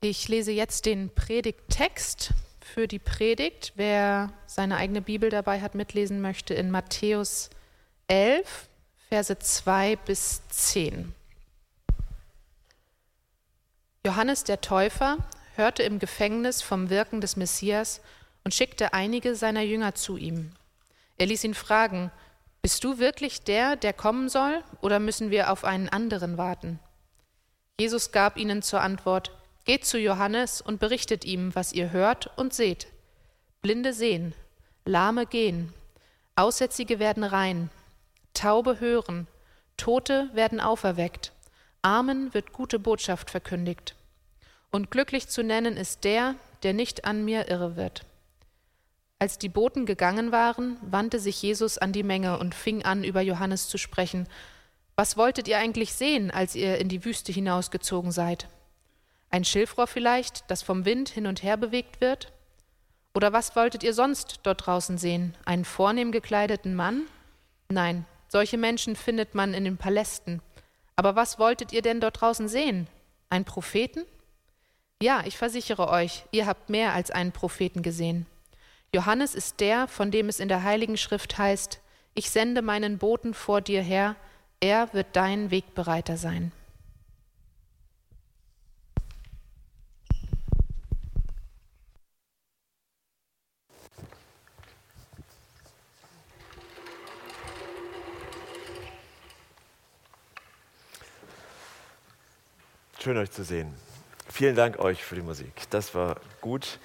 Ich lese jetzt den Predigttext für die Predigt. Wer seine eigene Bibel dabei hat, mitlesen möchte, in Matthäus 11, Verse 2 bis 10. Johannes der Täufer hörte im Gefängnis vom Wirken des Messias und schickte einige seiner Jünger zu ihm. Er ließ ihn fragen, Bist du wirklich der, der kommen soll, oder müssen wir auf einen anderen warten? Jesus gab ihnen zur Antwort, Geht zu Johannes und berichtet ihm, was ihr hört und seht. Blinde sehen, Lahme gehen, Aussätzige werden rein, Taube hören, Tote werden auferweckt, Armen wird gute Botschaft verkündigt. Und glücklich zu nennen ist der, der nicht an mir irre wird. Als die Boten gegangen waren, wandte sich Jesus an die Menge und fing an, über Johannes zu sprechen. Was wolltet ihr eigentlich sehen, als ihr in die Wüste hinausgezogen seid? Ein Schilfrohr vielleicht, das vom Wind hin und her bewegt wird? Oder was wolltet ihr sonst dort draußen sehen? Einen vornehm gekleideten Mann? Nein, solche Menschen findet man in den Palästen. Aber was wolltet ihr denn dort draußen sehen? Einen Propheten? Ja, ich versichere euch, ihr habt mehr als einen Propheten gesehen. Johannes ist der, von dem es in der Heiligen Schrift heißt, ich sende meinen Boten vor dir her, er wird dein Wegbereiter sein. Schön euch zu sehen. Vielen Dank euch für die Musik. Das war gut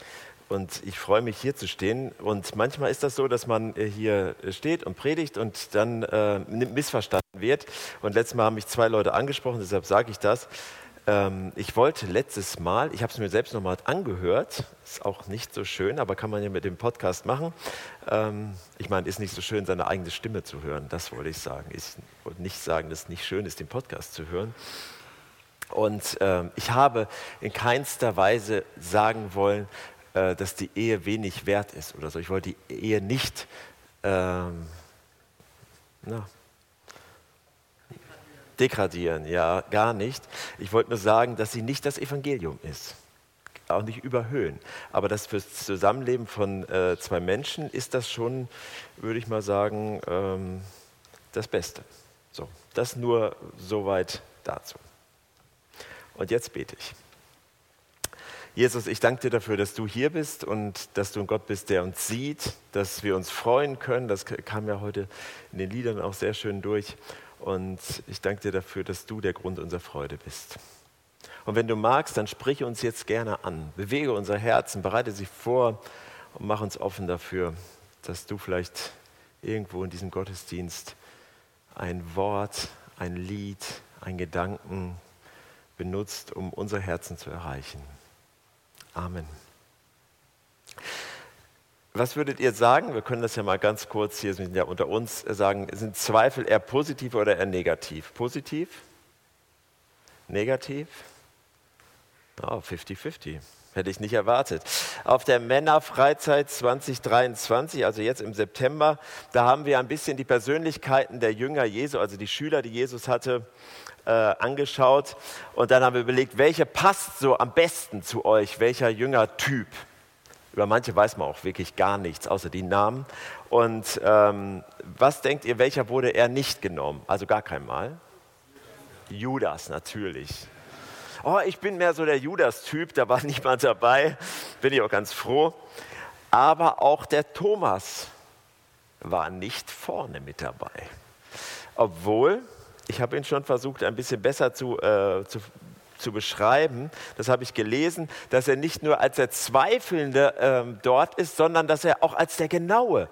und ich freue mich hier zu stehen. Und manchmal ist das so, dass man äh, hier steht und predigt und dann äh, missverstanden wird. Und letztes Mal haben mich zwei Leute angesprochen, deshalb sage ich das. Ähm, ich wollte letztes Mal, ich habe es mir selbst nochmal angehört, ist auch nicht so schön, aber kann man ja mit dem Podcast machen. Ähm, ich meine, ist nicht so schön, seine eigene Stimme zu hören, das wollte ich sagen. Ich wollte nicht sagen, dass es nicht schön ist, den Podcast zu hören. Und äh, ich habe in keinster Weise sagen wollen, äh, dass die Ehe wenig wert ist oder so. Ich wollte die Ehe nicht ähm, na, degradieren, ja, gar nicht. Ich wollte nur sagen, dass sie nicht das Evangelium ist. Auch nicht überhöhen. Aber das fürs Zusammenleben von äh, zwei Menschen ist das schon, würde ich mal sagen, ähm, das Beste. So, das nur soweit dazu. Und jetzt bete ich. Jesus, ich danke dir dafür, dass du hier bist und dass du ein Gott bist, der uns sieht, dass wir uns freuen können. Das kam ja heute in den Liedern auch sehr schön durch. Und ich danke dir dafür, dass du der Grund unserer Freude bist. Und wenn du magst, dann sprich uns jetzt gerne an. Bewege unser Herzen, bereite sie vor und mach uns offen dafür, dass du vielleicht irgendwo in diesem Gottesdienst ein Wort, ein Lied, ein Gedanken benutzt, um unser Herzen zu erreichen. Amen. Was würdet ihr sagen? Wir können das ja mal ganz kurz hier sind ja unter uns sagen. Sind Zweifel eher positiv oder eher negativ? Positiv? Negativ? 50-50. Hätte ich nicht erwartet. Auf der Männerfreizeit 2023, also jetzt im September, da haben wir ein bisschen die Persönlichkeiten der Jünger Jesu, also die Schüler, die Jesus hatte, äh, angeschaut und dann haben wir überlegt, welche passt so am besten zu euch, welcher Jüngertyp. Über manche weiß man auch wirklich gar nichts, außer die Namen. Und ähm, was denkt ihr, welcher wurde er nicht genommen? Also gar kein Mal? Judas, natürlich. Oh, ich bin mehr so der Judas-Typ, da war niemand dabei, bin ich auch ganz froh. Aber auch der Thomas war nicht vorne mit dabei. Obwohl ich habe ihn schon versucht, ein bisschen besser zu, äh, zu, zu beschreiben. Das habe ich gelesen, dass er nicht nur als der Zweifelnde ähm, dort ist, sondern dass er auch als der Genaue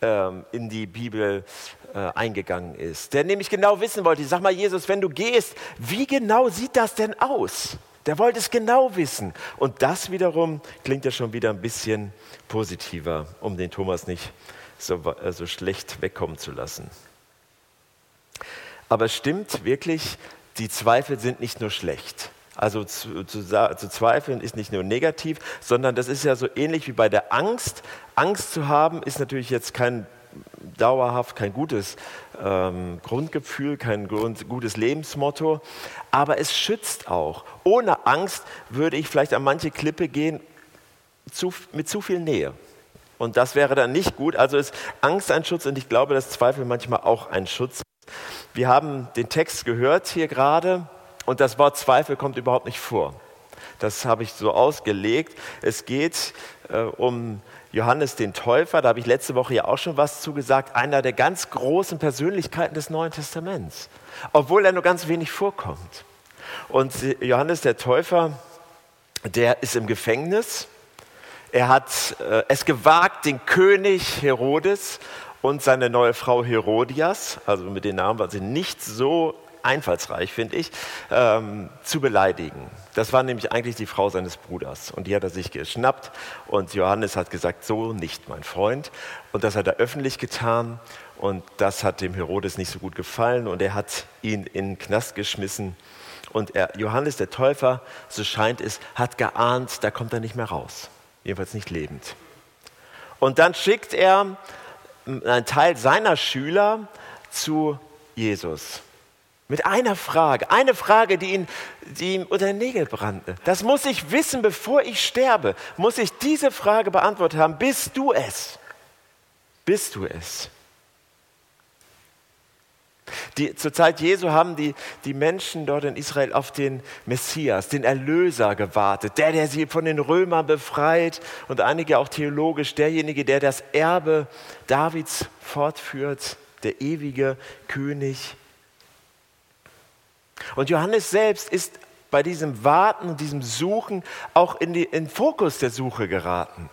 ähm, in die Bibel äh, eingegangen ist. Der nämlich genau wissen wollte, sag mal Jesus, wenn du gehst, wie genau sieht das denn aus? Der wollte es genau wissen. Und das wiederum klingt ja schon wieder ein bisschen positiver, um den Thomas nicht so, äh, so schlecht wegkommen zu lassen. Aber es stimmt wirklich, die Zweifel sind nicht nur schlecht. Also zu, zu, zu, zweifeln ist nicht nur negativ, sondern das ist ja so ähnlich wie bei der Angst. Angst zu haben ist natürlich jetzt kein dauerhaft kein gutes ähm, Grundgefühl, kein Grund, gutes Lebensmotto, aber es schützt auch. Ohne Angst würde ich vielleicht an manche Klippe gehen zu, mit zu viel Nähe. Und das wäre dann nicht gut. Also ist Angst ein Schutz und ich glaube, dass Zweifel manchmal auch ein Schutz ist. Wir haben den Text gehört hier gerade und das Wort Zweifel kommt überhaupt nicht vor. Das habe ich so ausgelegt. Es geht äh, um Johannes den Täufer, da habe ich letzte Woche ja auch schon was zugesagt, einer der ganz großen Persönlichkeiten des Neuen Testaments, obwohl er nur ganz wenig vorkommt. Und Johannes der Täufer, der ist im Gefängnis. Er hat äh, es gewagt, den König Herodes und seine neue Frau Herodias, also mit den Namen war sie nicht so einfallsreich, finde ich, ähm, zu beleidigen. Das war nämlich eigentlich die Frau seines Bruders. Und die hat er sich geschnappt. Und Johannes hat gesagt, so nicht, mein Freund. Und das hat er öffentlich getan. Und das hat dem Herodes nicht so gut gefallen. Und er hat ihn in den Knast geschmissen. Und er, Johannes der Täufer, so scheint es, hat geahnt, da kommt er nicht mehr raus. Jedenfalls nicht lebend. Und dann schickt er einen Teil seiner Schüler zu Jesus. Mit einer Frage, eine Frage, die, ihn, die ihm unter den Nägeln brannte. Das muss ich wissen, bevor ich sterbe. Muss ich diese Frage beantwortet haben. Bist du es? Bist du es? Die, zur Zeit Jesu haben die, die Menschen dort in Israel auf den Messias, den Erlöser gewartet, der, der sie von den Römern befreit und einige auch theologisch, derjenige, der das Erbe Davids fortführt, der ewige König und Johannes selbst ist bei diesem Warten und diesem Suchen auch in, den Fokus der Suche geraten.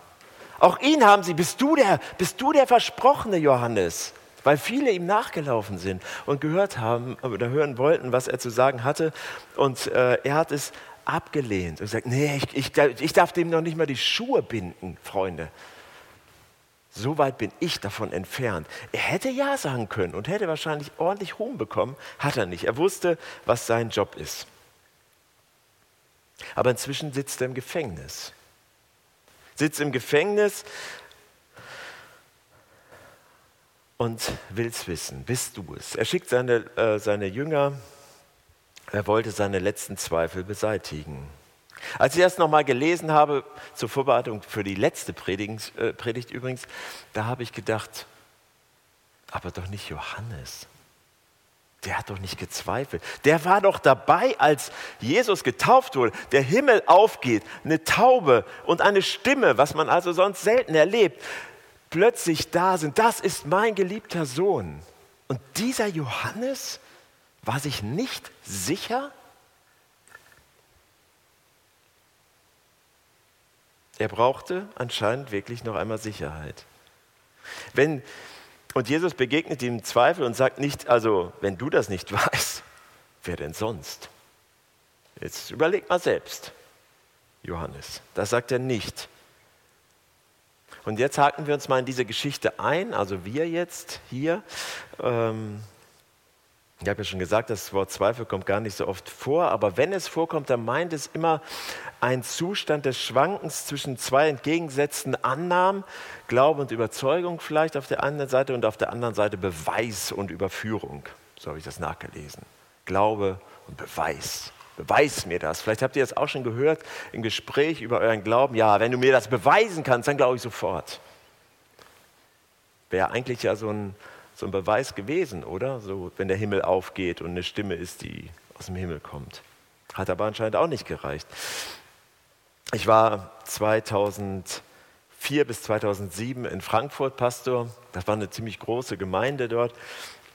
Auch ihn haben sie, bist du der, bist du der versprochene Johannes? Weil viele ihm nachgelaufen sind und gehört haben oder hören wollten, was er zu sagen hatte. Und äh, er hat es abgelehnt und sagt, nee, ich, ich, ich darf dem noch nicht mal die Schuhe binden, Freunde. So weit bin ich davon entfernt. Er hätte Ja sagen können und hätte wahrscheinlich ordentlich Ruhm bekommen. Hat er nicht. Er wusste, was sein Job ist. Aber inzwischen sitzt er im Gefängnis. Sitzt im Gefängnis und will es wissen. Bist du es? Er schickt seine, äh, seine Jünger. Er wollte seine letzten Zweifel beseitigen. Als ich das nochmal gelesen habe, zur Vorbereitung für die letzte Predigt, äh, Predigt übrigens, da habe ich gedacht, aber doch nicht Johannes. Der hat doch nicht gezweifelt. Der war doch dabei, als Jesus getauft wurde, der Himmel aufgeht, eine Taube und eine Stimme, was man also sonst selten erlebt, plötzlich da sind. Das ist mein geliebter Sohn. Und dieser Johannes war sich nicht sicher, Er brauchte anscheinend wirklich noch einmal Sicherheit. Wenn, und Jesus begegnet ihm Zweifel und sagt nicht, also wenn du das nicht weißt, wer denn sonst? Jetzt überleg mal selbst, Johannes. Das sagt er nicht. Und jetzt haken wir uns mal in diese Geschichte ein, also wir jetzt hier. Ähm, ich habe ja schon gesagt, das Wort Zweifel kommt gar nicht so oft vor, aber wenn es vorkommt, dann meint es immer ein Zustand des Schwankens zwischen zwei entgegengesetzten Annahmen, Glaube und Überzeugung vielleicht auf der einen Seite und auf der anderen Seite Beweis und Überführung. So habe ich das nachgelesen. Glaube und Beweis. Beweis mir das. Vielleicht habt ihr das auch schon gehört im Gespräch über euren Glauben. Ja, wenn du mir das beweisen kannst, dann glaube ich sofort. Wäre eigentlich ja so ein so ein Beweis gewesen, oder? So, wenn der Himmel aufgeht und eine Stimme ist, die aus dem Himmel kommt. Hat aber anscheinend auch nicht gereicht. Ich war 2004 bis 2007 in Frankfurt Pastor. Das war eine ziemlich große Gemeinde dort.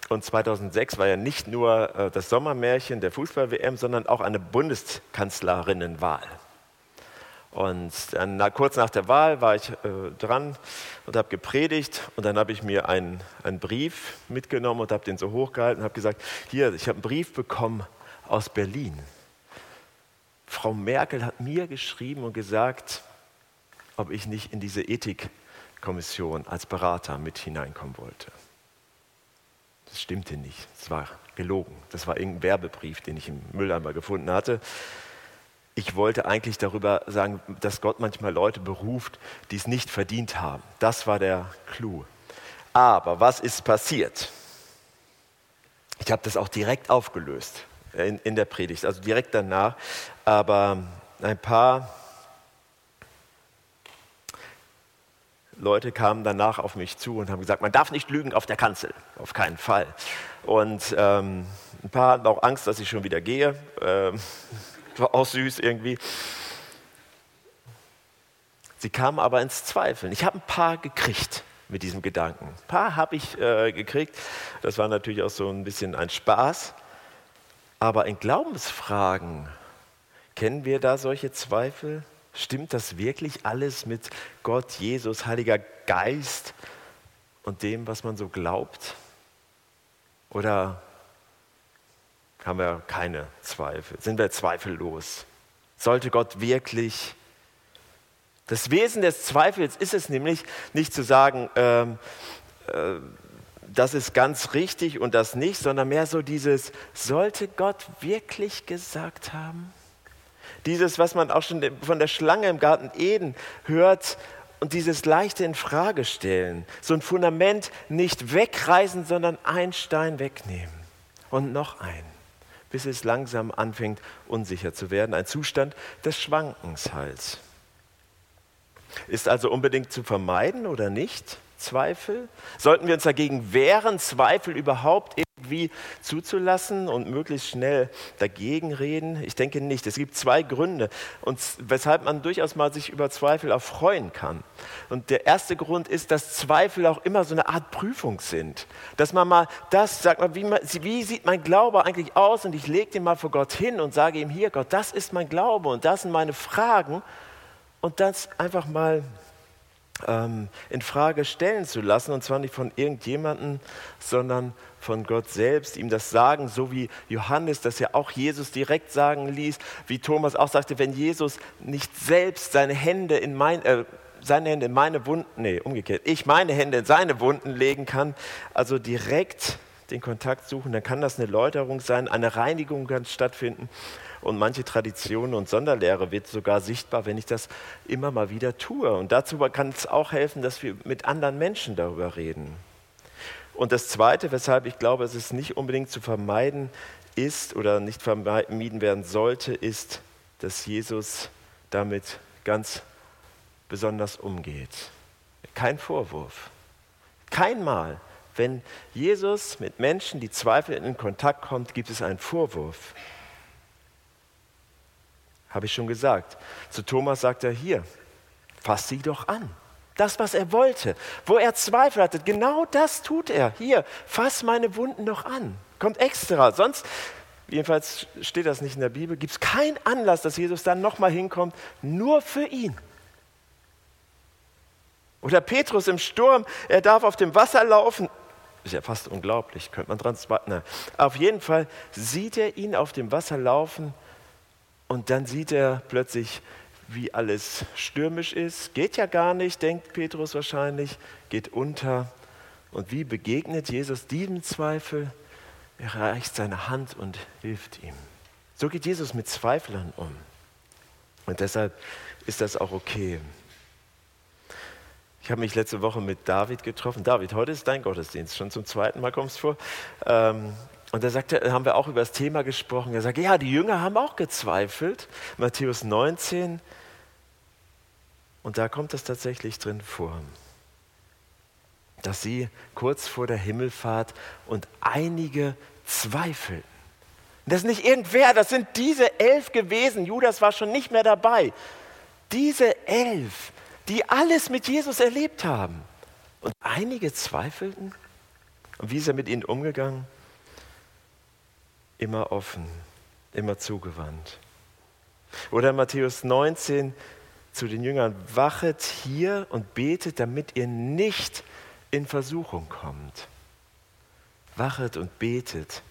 Und 2006 war ja nicht nur äh, das Sommermärchen der Fußball-WM, sondern auch eine Bundeskanzlerinnenwahl. Und dann, kurz nach der Wahl war ich äh, dran und habe gepredigt und dann habe ich mir einen, einen Brief mitgenommen und habe den so hochgehalten und habe gesagt, hier, ich habe einen Brief bekommen aus Berlin. Frau Merkel hat mir geschrieben und gesagt, ob ich nicht in diese Ethikkommission als Berater mit hineinkommen wollte. Das stimmte nicht, es war gelogen. Das war irgendein Werbebrief, den ich im Mülleimer gefunden hatte ich wollte eigentlich darüber sagen, dass Gott manchmal Leute beruft, die es nicht verdient haben. Das war der Clou. Aber was ist passiert? Ich habe das auch direkt aufgelöst in, in der Predigt, also direkt danach. Aber ein paar Leute kamen danach auf mich zu und haben gesagt, man darf nicht lügen auf der Kanzel, auf keinen Fall. Und ähm, ein paar hatten auch Angst, dass ich schon wieder gehe. Ähm, war auch süß irgendwie. Sie kamen aber ins Zweifeln. Ich habe ein paar gekriegt mit diesem Gedanken. Ein paar habe ich äh, gekriegt. Das war natürlich auch so ein bisschen ein Spaß. Aber in Glaubensfragen kennen wir da solche Zweifel? Stimmt das wirklich alles mit Gott, Jesus, Heiliger Geist und dem, was man so glaubt? Oder haben wir keine Zweifel? Sind wir zweifellos? Sollte Gott wirklich? Das Wesen des Zweifels ist es nämlich, nicht zu sagen, ähm, äh, das ist ganz richtig und das nicht, sondern mehr so dieses, sollte Gott wirklich gesagt haben? Dieses, was man auch schon von der Schlange im Garten Eden hört und dieses leichte in Frage stellen. So ein Fundament nicht wegreißen, sondern einen Stein wegnehmen und noch einen, bis es langsam anfängt unsicher zu werden. Ein Zustand des Schwankens halt. Ist also unbedingt zu vermeiden oder nicht? Zweifel? Sollten wir uns dagegen wehren, Zweifel überhaupt irgendwie zuzulassen und möglichst schnell dagegen reden? Ich denke nicht. Es gibt zwei Gründe, und weshalb man durchaus mal sich über Zweifel auch freuen kann. Und der erste Grund ist, dass Zweifel auch immer so eine Art Prüfung sind. Dass man mal das, sagt man, wie, wie sieht mein Glaube eigentlich aus? Und ich lege den mal vor Gott hin und sage ihm hier, Gott, das ist mein Glaube und das sind meine Fragen. Und das einfach mal ähm, in Frage stellen zu lassen, und zwar nicht von irgendjemandem, sondern von Gott selbst, ihm das sagen, so wie Johannes das ja auch Jesus direkt sagen ließ, wie Thomas auch sagte, wenn Jesus nicht selbst seine Hände in mein, äh, seine Hände in meine Wunden, nee, umgekehrt, ich meine Hände in seine Wunden legen kann, also direkt den Kontakt suchen, dann kann das eine Läuterung sein, eine Reinigung kann stattfinden und manche Traditionen und Sonderlehre wird sogar sichtbar, wenn ich das immer mal wieder tue. Und dazu kann es auch helfen, dass wir mit anderen Menschen darüber reden. Und das Zweite, weshalb ich glaube, es nicht unbedingt zu vermeiden ist oder nicht vermieden werden sollte, ist, dass Jesus damit ganz besonders umgeht. Kein Vorwurf. Kein Mal, wenn Jesus mit Menschen, die zweifeln, in Kontakt kommt, gibt es einen Vorwurf. Habe ich schon gesagt. Zu Thomas sagt er hier, fass sie doch an. Das, was er wollte, wo er Zweifel hatte, genau das tut er. Hier, fass meine Wunden doch an. Kommt extra. Sonst, jedenfalls steht das nicht in der Bibel, gibt es keinen Anlass, dass Jesus dann nochmal hinkommt, nur für ihn. Oder Petrus im Sturm, er darf auf dem Wasser laufen. Ist ja fast unglaublich, könnte man dran na, Auf jeden Fall sieht er ihn auf dem Wasser laufen und dann sieht er plötzlich, wie alles stürmisch ist. Geht ja gar nicht, denkt Petrus wahrscheinlich, geht unter. Und wie begegnet Jesus diesem Zweifel? Er reicht seine Hand und hilft ihm. So geht Jesus mit Zweiflern um. Und deshalb ist das auch okay. Ich habe mich letzte Woche mit David getroffen. David, heute ist dein Gottesdienst. Schon zum zweiten Mal kommst du vor. Ähm, und da sagte, haben wir auch über das Thema gesprochen. Er sagt, ja, die Jünger haben auch gezweifelt. Matthäus 19. Und da kommt es tatsächlich drin vor, dass sie kurz vor der Himmelfahrt und einige zweifelten. Das ist nicht irgendwer, das sind diese elf gewesen. Judas war schon nicht mehr dabei. Diese elf, die alles mit Jesus erlebt haben. Und einige zweifelten. Und wie ist er mit ihnen umgegangen? immer offen, immer zugewandt. Oder Matthäus 19 zu den Jüngern, wachet hier und betet, damit ihr nicht in Versuchung kommt. Wachet und betet,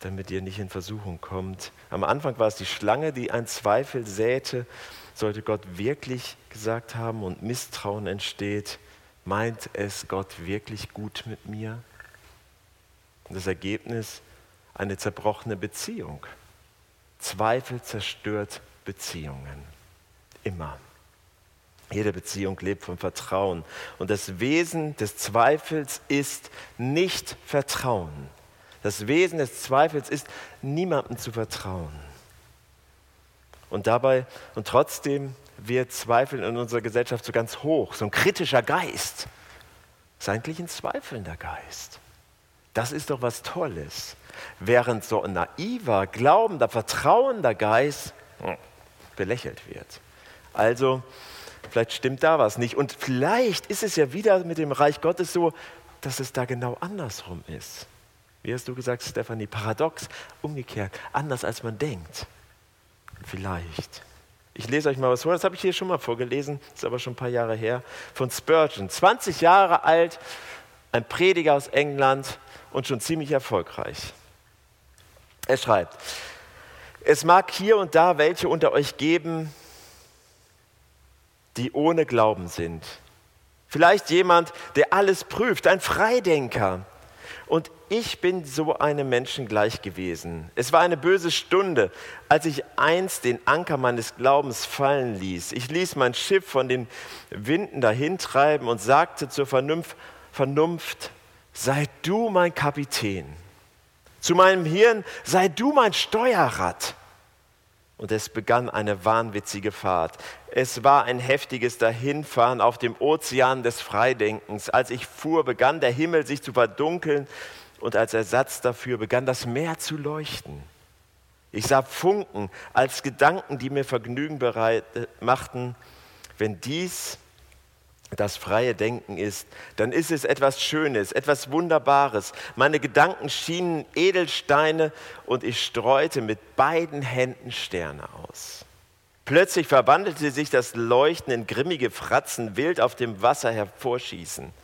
damit ihr nicht in Versuchung kommt. Am Anfang war es die Schlange, die einen Zweifel säte. Sollte Gott wirklich gesagt haben und Misstrauen entsteht, meint es Gott wirklich gut mit mir? Und das Ergebnis, eine zerbrochene Beziehung. Zweifel zerstört Beziehungen. Immer. Jede Beziehung lebt vom Vertrauen. Und das Wesen des Zweifels ist nicht Vertrauen. Das Wesen des Zweifels ist, niemandem zu vertrauen. Und dabei und trotzdem wird Zweifeln in unserer Gesellschaft so ganz hoch, so ein kritischer Geist. Ist eigentlich ein zweifelnder Geist. Das ist doch was Tolles. Während so ein naiver, glaubender, vertrauender Geist hm, belächelt wird. Also, vielleicht stimmt da was nicht. Und vielleicht ist es ja wieder mit dem Reich Gottes so, dass es da genau andersrum ist. Wie hast du gesagt, Stefanie? Paradox, umgekehrt, anders als man denkt. Vielleicht. Ich lese euch mal was vor, das habe ich hier schon mal vorgelesen, ist aber schon ein paar Jahre her, von Spurgeon. 20 Jahre alt, ein Prediger aus England und schon ziemlich erfolgreich. Er schreibt, es mag hier und da welche unter euch geben, die ohne Glauben sind. Vielleicht jemand, der alles prüft, ein Freidenker. Und ich bin so einem Menschen gleich gewesen. Es war eine böse Stunde, als ich einst den Anker meines Glaubens fallen ließ. Ich ließ mein Schiff von den Winden dahintreiben und sagte zur Vernunft, Vernunft, sei du mein Kapitän. Zu meinem Hirn, sei du mein Steuerrad. Und es begann eine wahnwitzige Fahrt. Es war ein heftiges Dahinfahren auf dem Ozean des Freidenkens. Als ich fuhr, begann der Himmel sich zu verdunkeln und als Ersatz dafür begann das Meer zu leuchten. Ich sah Funken als Gedanken, die mir Vergnügen bereit machten. Wenn dies das freie Denken ist, dann ist es etwas Schönes, etwas Wunderbares. Meine Gedanken schienen Edelsteine und ich streute mit beiden Händen Sterne aus. Plötzlich verwandelte sich das Leuchten in grimmige Fratzen, wild auf dem Wasser hervorschießen.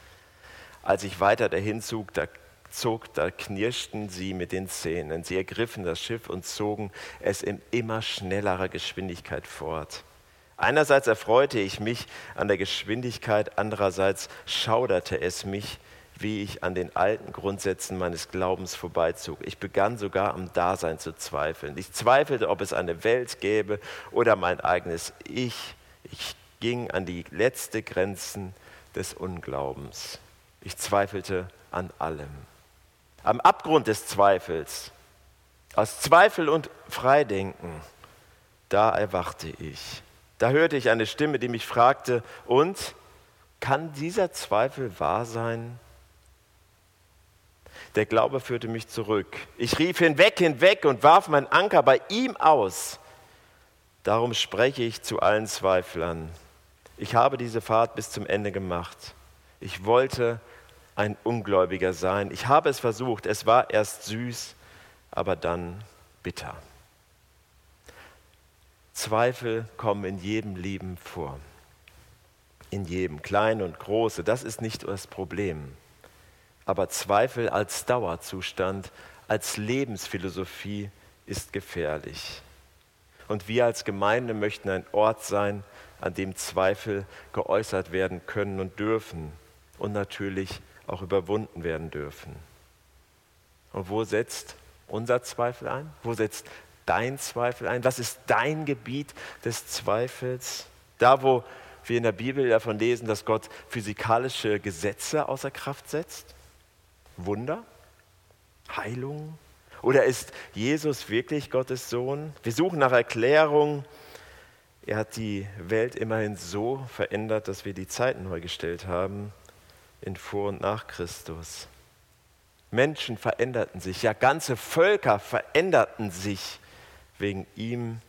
Als ich weiter dahin zog, da, zog, da knirschten sie mit den Zähnen. Sie ergriffen das Schiff und zogen es in immer schnellerer Geschwindigkeit fort. Einerseits erfreute ich mich an der Geschwindigkeit, andererseits schauderte es mich, wie ich an den alten Grundsätzen meines Glaubens vorbeizog. Ich begann sogar am Dasein zu zweifeln. Ich zweifelte, ob es eine Welt gäbe oder mein eigenes Ich. Ich ging an die letzte Grenzen des Unglaubens. Ich zweifelte an allem. Am Abgrund des Zweifels, aus Zweifel und Freidenken, da erwachte ich. Da hörte ich eine Stimme, die mich fragte, und kann dieser Zweifel wahr sein? Der Glaube führte mich zurück. Ich rief hinweg, hinweg und warf mein Anker bei ihm aus. Darum spreche ich zu allen Zweiflern. Ich habe diese Fahrt bis zum Ende gemacht. Ich wollte ein Ungläubiger sein. Ich habe es versucht. Es war erst süß, aber dann bitter. Zweifel kommen in jedem Leben vor. In jedem, kleine und große. Das ist nicht das Problem. Aber Zweifel als Dauerzustand, als Lebensphilosophie ist gefährlich. Und wir als Gemeinde möchten ein Ort sein, an dem Zweifel geäußert werden können und dürfen und natürlich auch überwunden werden dürfen. Und wo setzt unser Zweifel ein? Wo setzt dein Zweifel ein? Was ist dein Gebiet des Zweifels? Da, wo wir in der Bibel davon lesen, dass Gott physikalische Gesetze außer Kraft setzt? Wunder? Heilung? Oder ist Jesus wirklich Gottes Sohn? Wir suchen nach Erklärung. Er hat die Welt immerhin so verändert, dass wir die Zeiten neu gestellt haben in vor und nach Christus. Menschen veränderten sich, ja ganze Völker veränderten sich wegen ihm.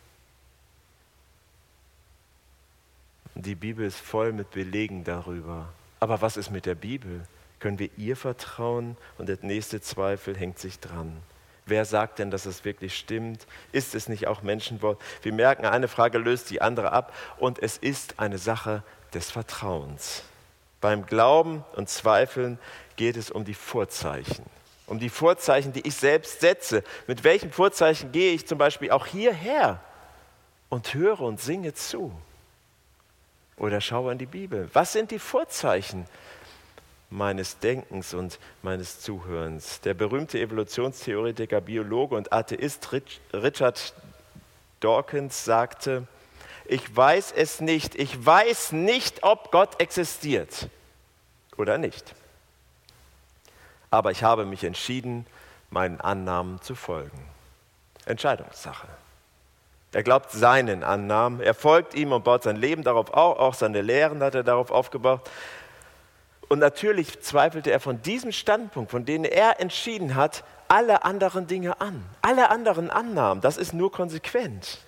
Die Bibel ist voll mit Belegen darüber. Aber was ist mit der Bibel? Können wir ihr vertrauen? Und der nächste Zweifel hängt sich dran. Wer sagt denn, dass es wirklich stimmt? Ist es nicht auch Menschenwort? Wir merken, eine Frage löst die andere ab und es ist eine Sache des Vertrauens. Beim Glauben und Zweifeln geht es um die Vorzeichen um die Vorzeichen, die ich selbst setze. Mit welchen Vorzeichen gehe ich zum Beispiel auch hierher und höre und singe zu? Oder schaue in die Bibel. Was sind die Vorzeichen meines Denkens und meines Zuhörens? Der berühmte Evolutionstheoretiker, Biologe und Atheist Richard Dawkins sagte, Ich weiß es nicht. Ich weiß nicht, ob Gott existiert oder nicht. Aber ich habe mich entschieden, meinen Annahmen zu folgen. Entscheidungssache. Er glaubt seinen Annahmen, er folgt ihm und baut sein Leben darauf auf, auch seine Lehren hat er darauf aufgebaut. Und natürlich zweifelte er von diesem Standpunkt, von dem er entschieden hat, alle anderen Dinge an, alle anderen Annahmen. Das ist nur konsequent.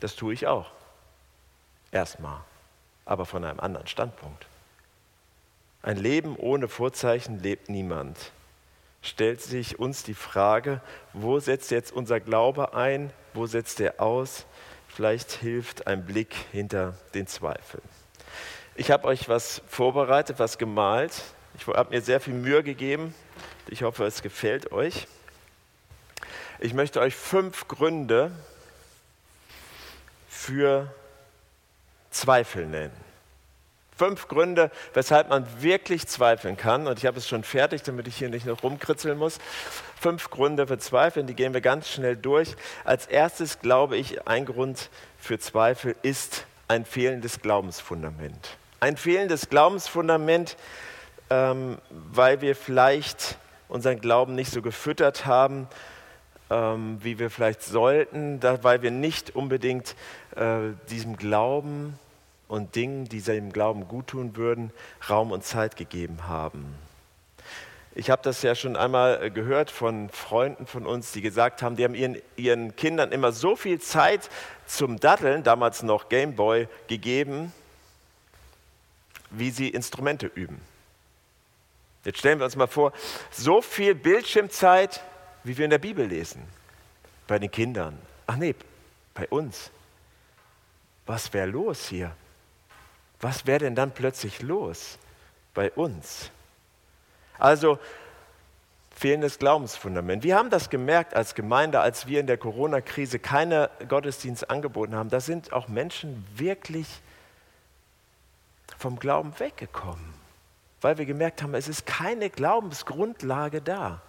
Das tue ich auch. Erstmal, aber von einem anderen Standpunkt. Ein Leben ohne Vorzeichen lebt niemand. Stellt sich uns die Frage, wo setzt jetzt unser Glaube ein, wo setzt er aus? Vielleicht hilft ein Blick hinter den Zweifel. Ich habe euch was vorbereitet, was gemalt. Ich habe mir sehr viel Mühe gegeben. Ich hoffe, es gefällt euch. Ich möchte euch fünf Gründe für Zweifel nennen. Fünf Gründe, weshalb man wirklich zweifeln kann. Und ich habe es schon fertig, damit ich hier nicht noch rumkritzeln muss. Fünf Gründe für Zweifeln, die gehen wir ganz schnell durch. Als erstes glaube ich, ein Grund für Zweifel ist ein fehlendes Glaubensfundament. Ein fehlendes Glaubensfundament, ähm, weil wir vielleicht unseren Glauben nicht so gefüttert haben, ähm, wie wir vielleicht sollten, da, weil wir nicht unbedingt äh, diesem Glauben und Dingen, die dem Glauben guttun würden, Raum und Zeit gegeben haben. Ich habe das ja schon einmal äh, gehört von Freunden von uns, die gesagt haben, die haben ihren, ihren Kindern immer so viel Zeit zum Datteln, damals noch Gameboy, gegeben, wie sie Instrumente üben. Jetzt stellen wir uns mal vor, so viel Bildschirmzeit, wie wir in der Bibel lesen, bei den Kindern. Ach nee, bei uns. Was wäre los hier? Was wäre denn dann plötzlich los bei uns? Also fehlendes Glaubensfundament. Wir haben das gemerkt als Gemeinde, als wir in der Corona-Krise keine Gottesdienste angeboten haben. Da sind auch Menschen wirklich vom Glauben weggekommen, weil wir gemerkt haben, es ist keine Glaubensgrundlage da.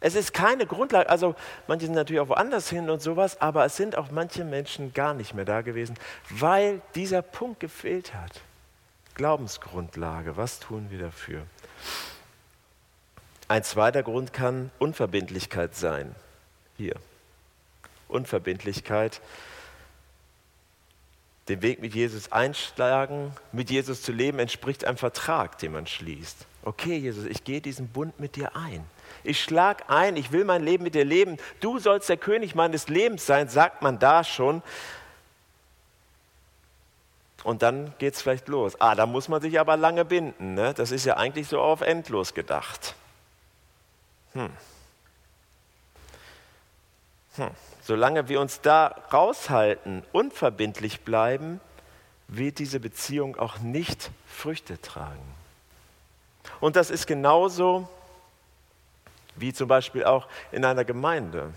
Es ist keine Grundlage, also manche sind natürlich auch woanders hin und sowas, aber es sind auch manche Menschen gar nicht mehr da gewesen, weil dieser Punkt gefehlt hat. Glaubensgrundlage, was tun wir dafür? Ein zweiter Grund kann Unverbindlichkeit sein. Hier. Unverbindlichkeit den Weg mit Jesus einschlagen, mit Jesus zu leben, entspricht einem Vertrag, den man schließt. Okay, Jesus, ich gehe diesen Bund mit dir ein. Ich schlage ein, ich will mein Leben mit dir leben. Du sollst der König meines Lebens sein, sagt man da schon. Und dann geht es vielleicht los. Ah, da muss man sich aber lange binden. Ne? Das ist ja eigentlich so auf endlos gedacht. Hm. Hm. Solange wir uns da raushalten, unverbindlich bleiben, wird diese Beziehung auch nicht Früchte tragen. Und das ist genauso wie zum Beispiel auch in einer Gemeinde.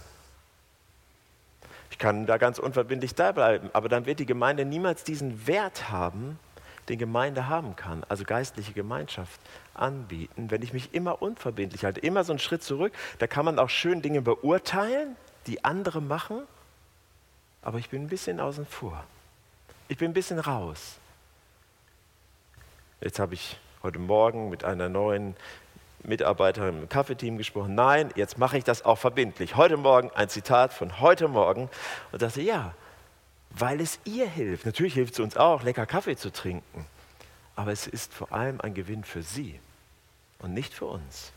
Ich kann da ganz unverbindlich da bleiben, aber dann wird die Gemeinde niemals diesen Wert haben, den Gemeinde haben kann, also geistliche Gemeinschaft anbieten, wenn ich mich immer unverbindlich halte, immer so einen Schritt zurück. Da kann man auch schön Dinge beurteilen, die andere machen, aber ich bin ein bisschen außen vor. Ich bin ein bisschen raus. Jetzt habe ich heute Morgen mit einer neuen Mitarbeiterin im Kaffeeteam gesprochen. Nein, jetzt mache ich das auch verbindlich. Heute Morgen ein Zitat von heute Morgen und dachte, ja, weil es ihr hilft. Natürlich hilft es uns auch, lecker Kaffee zu trinken. Aber es ist vor allem ein Gewinn für sie und nicht für uns.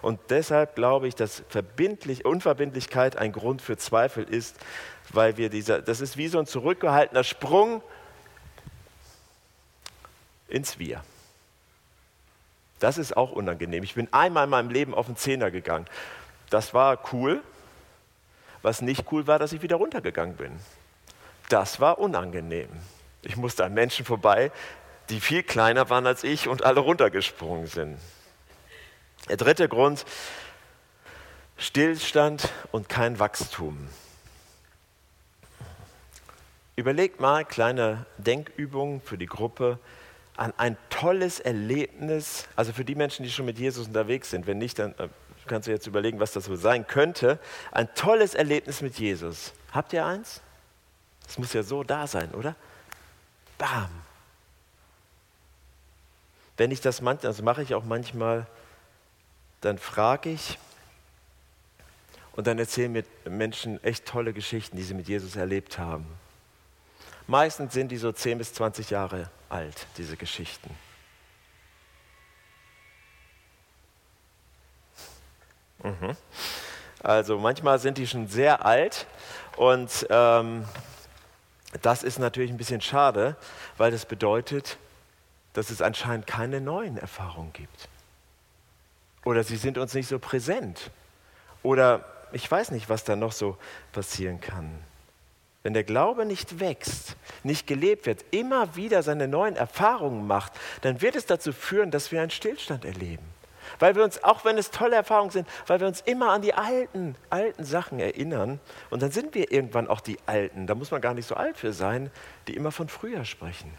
Und deshalb glaube ich, dass Verbindlich, Unverbindlichkeit ein Grund für Zweifel ist, weil wir dieser, das ist wie so ein zurückgehaltener Sprung ins Wir. Das ist auch unangenehm. Ich bin einmal in meinem Leben auf den Zehner gegangen. Das war cool. Was nicht cool war, dass ich wieder runtergegangen bin. Das war unangenehm. Ich musste an Menschen vorbei, die viel kleiner waren als ich und alle runtergesprungen sind. Der dritte Grund, Stillstand und kein Wachstum. Überlegt mal, kleine Denkübung für die Gruppe, an ein tolles Erlebnis, also für die Menschen, die schon mit Jesus unterwegs sind. Wenn nicht, dann äh, kannst du jetzt überlegen, was das so sein könnte. Ein tolles Erlebnis mit Jesus. Habt ihr eins? Das muss ja so da sein, oder? Bam. Wenn ich das manchmal, das mache ich auch manchmal, dann frage ich und dann erzählen mir Menschen echt tolle Geschichten, die sie mit Jesus erlebt haben. Meistens sind die so 10 bis 20 Jahre alt, diese Geschichten. Mhm. Also manchmal sind die schon sehr alt und ähm, das ist natürlich ein bisschen schade, weil das bedeutet, dass es anscheinend keine neuen Erfahrungen gibt. Oder sie sind uns nicht so präsent. Oder ich weiß nicht, was da noch so passieren kann. Wenn der Glaube nicht wächst, nicht gelebt wird, immer wieder seine neuen Erfahrungen macht, dann wird es dazu führen, dass wir einen Stillstand erleben. Weil wir uns, auch wenn es tolle Erfahrungen sind, weil wir uns immer an die alten, alten Sachen erinnern. Und dann sind wir irgendwann auch die Alten, da muss man gar nicht so alt für sein, die immer von früher sprechen.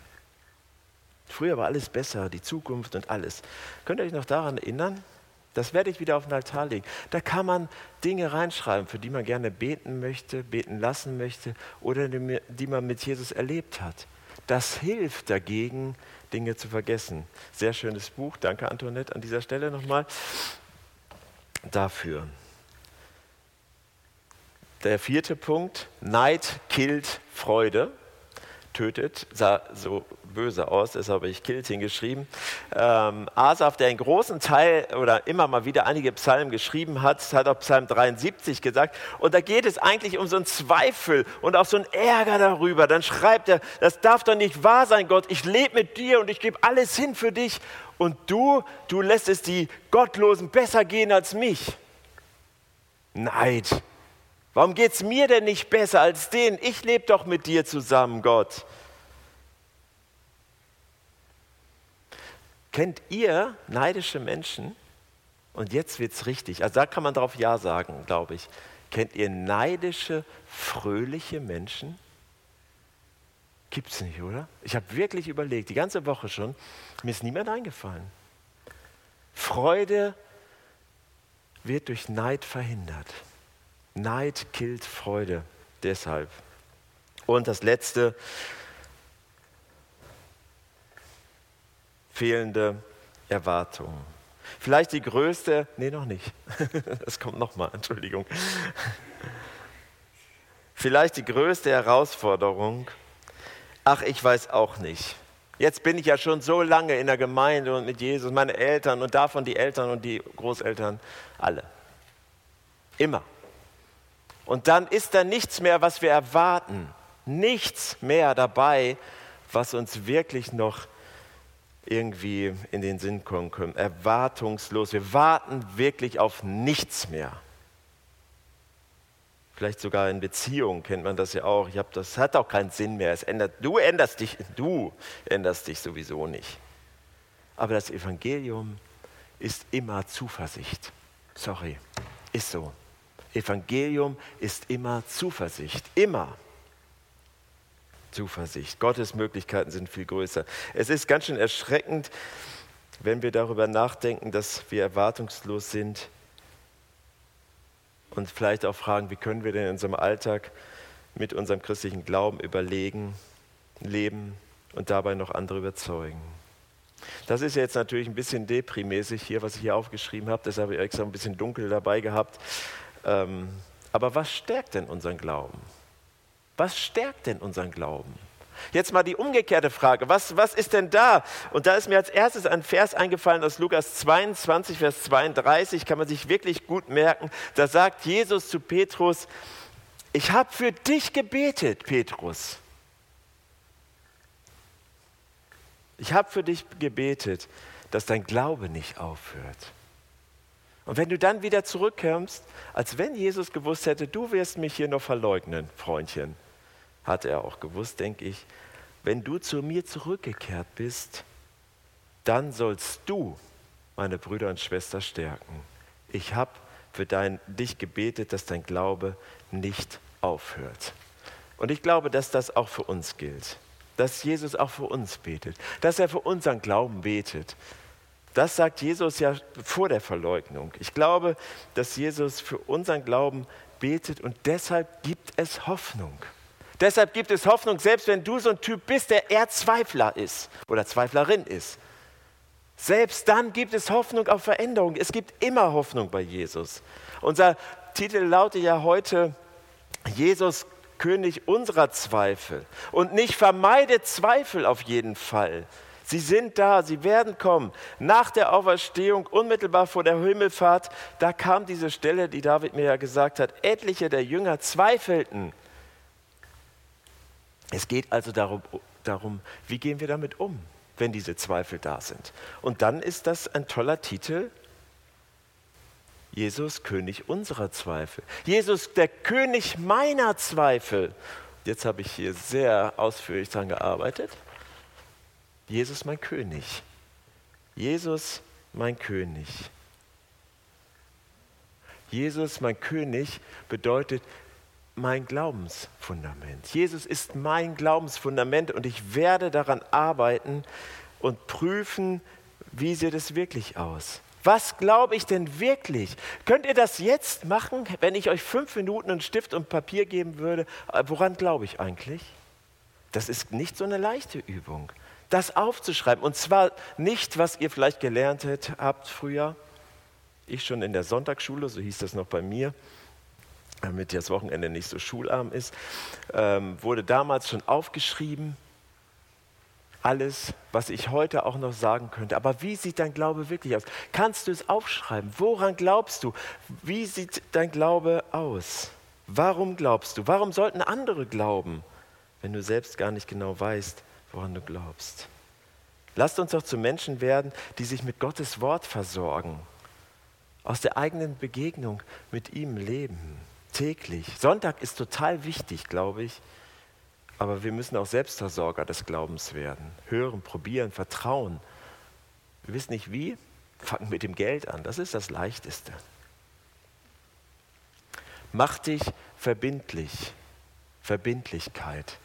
Früher war alles besser, die Zukunft und alles. Könnt ihr euch noch daran erinnern? Das werde ich wieder auf den Altar legen. Da kann man Dinge reinschreiben, für die man gerne beten möchte, beten lassen möchte oder die man mit Jesus erlebt hat. Das hilft dagegen, Dinge zu vergessen. Sehr schönes Buch. Danke, Antoinette, an dieser Stelle nochmal dafür. Der vierte Punkt, Neid killt Freude tötet, sah so böse aus, deshalb habe ich Kilt hingeschrieben. Ähm, Asaf, der einen großen Teil oder immer mal wieder einige Psalmen geschrieben hat, hat auch Psalm 73 gesagt. Und da geht es eigentlich um so einen Zweifel und auch so einen Ärger darüber. Dann schreibt er, das darf doch nicht wahr sein, Gott. Ich lebe mit dir und ich gebe alles hin für dich. Und du, du lässt es die Gottlosen besser gehen als mich. Neid. Warum geht es mir denn nicht besser als denen? Ich lebe doch mit dir zusammen, Gott. Kennt ihr neidische Menschen? Und jetzt wird es richtig. Also da kann man darauf Ja sagen, glaube ich. Kennt ihr neidische, fröhliche Menschen? Gibt es nicht, oder? Ich habe wirklich überlegt, die ganze Woche schon, mir ist niemand eingefallen. Freude wird durch Neid verhindert. Neid killt Freude. Deshalb. Und das letzte, fehlende Erwartung. Vielleicht die größte, nee, noch nicht. Das kommt nochmal, Entschuldigung. Vielleicht die größte Herausforderung, ach, ich weiß auch nicht. Jetzt bin ich ja schon so lange in der Gemeinde und mit Jesus, meine Eltern und davon die Eltern und die Großeltern, alle. Immer. Und dann ist da nichts mehr, was wir erwarten. Nichts mehr dabei, was uns wirklich noch irgendwie in den Sinn kommen können. Erwartungslos. Wir warten wirklich auf nichts mehr. Vielleicht sogar in Beziehungen kennt man das ja auch. Ich hab, das hat auch keinen Sinn mehr. Es ändert, du änderst dich, du änderst dich sowieso nicht. Aber das Evangelium ist immer Zuversicht. Sorry, ist so. Evangelium ist immer Zuversicht, immer. Zuversicht. Gottes Möglichkeiten sind viel größer. Es ist ganz schön erschreckend, wenn wir darüber nachdenken, dass wir erwartungslos sind und vielleicht auch fragen, wie können wir denn in unserem Alltag mit unserem christlichen Glauben überlegen, leben und dabei noch andere überzeugen. Das ist jetzt natürlich ein bisschen deprimäßig hier, was ich hier aufgeschrieben habe, deshalb habe ich extra ein bisschen dunkel dabei gehabt. Ähm, aber was stärkt denn unseren Glauben? Was stärkt denn unseren Glauben? Jetzt mal die umgekehrte Frage, was, was ist denn da? Und da ist mir als erstes ein Vers eingefallen aus Lukas 22, Vers 32, kann man sich wirklich gut merken. Da sagt Jesus zu Petrus, ich habe für dich gebetet, Petrus. Ich habe für dich gebetet, dass dein Glaube nicht aufhört. Und wenn du dann wieder zurückkommst, als wenn Jesus gewusst hätte, du wirst mich hier noch verleugnen, Freundchen, hat er auch gewusst, denke ich, wenn du zu mir zurückgekehrt bist, dann sollst du meine Brüder und Schwestern stärken. Ich habe für dein, dich gebetet, dass dein Glaube nicht aufhört. Und ich glaube, dass das auch für uns gilt, dass Jesus auch für uns betet, dass er für unseren Glauben betet, das sagt Jesus ja vor der Verleugnung. Ich glaube, dass Jesus für unseren Glauben betet und deshalb gibt es Hoffnung. Deshalb gibt es Hoffnung, selbst wenn du so ein Typ bist, der eher Zweifler ist oder Zweiflerin ist. Selbst dann gibt es Hoffnung auf Veränderung. Es gibt immer Hoffnung bei Jesus. Unser Titel lautet ja heute, Jesus König unserer Zweifel. Und nicht vermeidet Zweifel auf jeden Fall. Sie sind da, sie werden kommen. Nach der Auferstehung, unmittelbar vor der Himmelfahrt, da kam diese Stelle, die David mir ja gesagt hat, etliche der Jünger zweifelten. Es geht also darum, darum, wie gehen wir damit um, wenn diese Zweifel da sind. Und dann ist das ein toller Titel. Jesus, König unserer Zweifel. Jesus, der König meiner Zweifel. Jetzt habe ich hier sehr ausführlich daran gearbeitet. Jesus, mein König. Jesus, mein König. Jesus, mein König, bedeutet, mein Glaubensfundament. Jesus ist mein Glaubensfundament und ich werde daran arbeiten und prüfen, wie sieht es wirklich aus. Was glaube ich denn wirklich? Könnt ihr das jetzt machen, wenn ich euch fünf Minuten einen Stift und Papier geben würde? Woran glaube ich eigentlich? Das ist nicht so eine leichte Übung, das aufzuschreiben. Und zwar nicht, was ihr vielleicht gelernt habt früher. Ich schon in der Sonntagsschule, so hieß das noch bei mir, damit das Wochenende nicht so schularm ist, ähm, wurde damals schon aufgeschrieben. Alles, was ich heute auch noch sagen könnte. Aber wie sieht dein Glaube wirklich aus? Kannst du es aufschreiben? Woran glaubst du? Wie sieht dein Glaube aus? Warum glaubst du? Warum sollten andere glauben, wenn du selbst gar nicht genau weißt, woran du glaubst? Lasst uns doch zu Menschen werden, die sich mit Gottes Wort versorgen, aus der eigenen Begegnung mit ihm leben täglich. Sonntag ist total wichtig, glaube ich. Aber wir müssen auch Selbstversorger des Glaubens werden. Hören, probieren, vertrauen. Wir wissen nicht wie, fangen mit dem Geld an. Das ist das Leichteste. Mach dich verbindlich. Verbindlichkeit.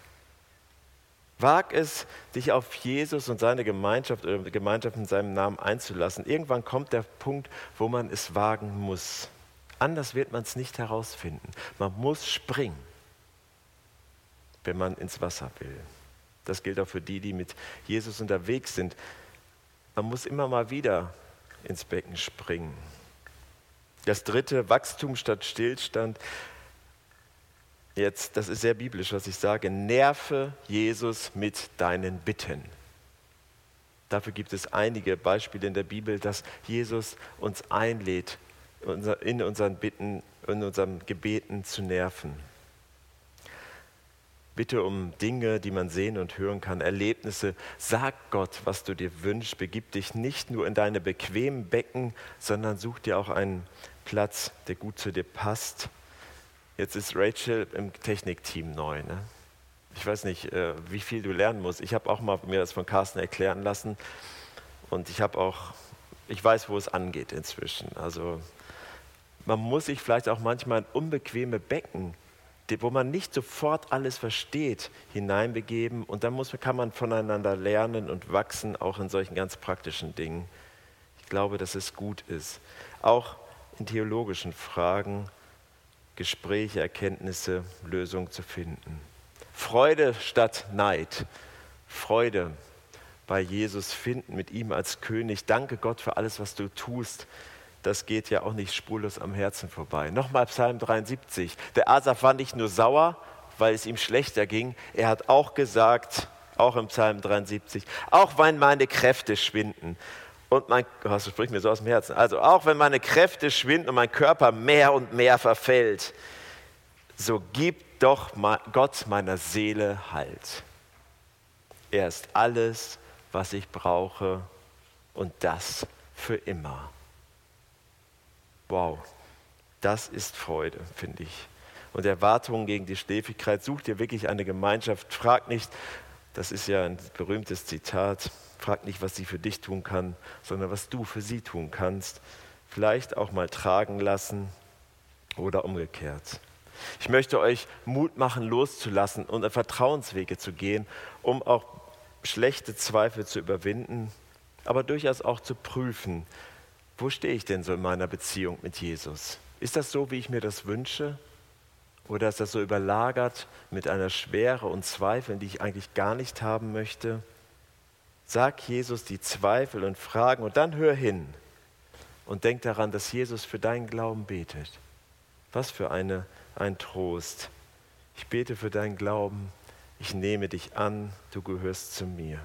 Wag es, dich auf Jesus und seine Gemeinschaft oder Gemeinschaft in seinem Namen einzulassen. Irgendwann kommt der Punkt, wo man es wagen muss. Anders wird man es nicht herausfinden. Man muss springen, wenn man ins Wasser will. Das gilt auch für die, die mit Jesus unterwegs sind. Man muss immer mal wieder ins Becken springen. Das dritte, Wachstum statt Stillstand. Jetzt, das ist sehr biblisch, was ich sage. Nerve Jesus mit deinen Bitten. Dafür gibt es einige Beispiele in der Bibel, dass Jesus uns einlädt, in unseren Bitten, in unseren Gebeten zu nerven. Bitte um Dinge, die man sehen und hören kann, Erlebnisse. Sag Gott, was du dir wünschst. Begib dich nicht nur in deine bequemen Becken, sondern such dir auch einen Platz, der gut zu dir passt. Jetzt ist Rachel im Technikteam neu. Ne? Ich weiß nicht, äh, wie viel du lernen musst. Ich habe auch mal mir das von Carsten erklären lassen und ich habe auch, ich weiß, wo es angeht inzwischen. Also man muss sich vielleicht auch manchmal in unbequeme Becken, wo man nicht sofort alles versteht, hineinbegeben. Und dann muss, kann man voneinander lernen und wachsen, auch in solchen ganz praktischen Dingen. Ich glaube, dass es gut ist. Auch in theologischen Fragen Gespräche, Erkenntnisse, Lösungen zu finden. Freude statt Neid. Freude bei Jesus finden, mit ihm als König. Danke Gott für alles, was du tust das geht ja auch nicht spurlos am Herzen vorbei. Nochmal Psalm 73. Der Asaf war nicht nur sauer, weil es ihm schlechter ging, er hat auch gesagt, auch im Psalm 73, auch wenn meine Kräfte schwinden und mein, oh, das spricht mir so aus dem Herzen, also auch wenn meine Kräfte schwinden und mein Körper mehr und mehr verfällt, so gibt doch Gott meiner Seele Halt. Er ist alles, was ich brauche und das für immer. Wow, das ist Freude, finde ich. Und Erwartungen gegen die Schläfigkeit, such dir wirklich eine Gemeinschaft, frag nicht, das ist ja ein berühmtes Zitat, frag nicht, was sie für dich tun kann, sondern was du für sie tun kannst. Vielleicht auch mal tragen lassen oder umgekehrt. Ich möchte euch Mut machen, loszulassen und Vertrauenswege zu gehen, um auch schlechte Zweifel zu überwinden, aber durchaus auch zu prüfen, wo stehe ich denn so in meiner Beziehung mit Jesus? Ist das so, wie ich mir das wünsche? Oder ist das so überlagert mit einer Schwere und Zweifeln, die ich eigentlich gar nicht haben möchte? Sag Jesus die Zweifel und Fragen und dann hör hin und denk daran, dass Jesus für deinen Glauben betet. Was für eine, ein Trost. Ich bete für deinen Glauben. Ich nehme dich an, du gehörst zu mir.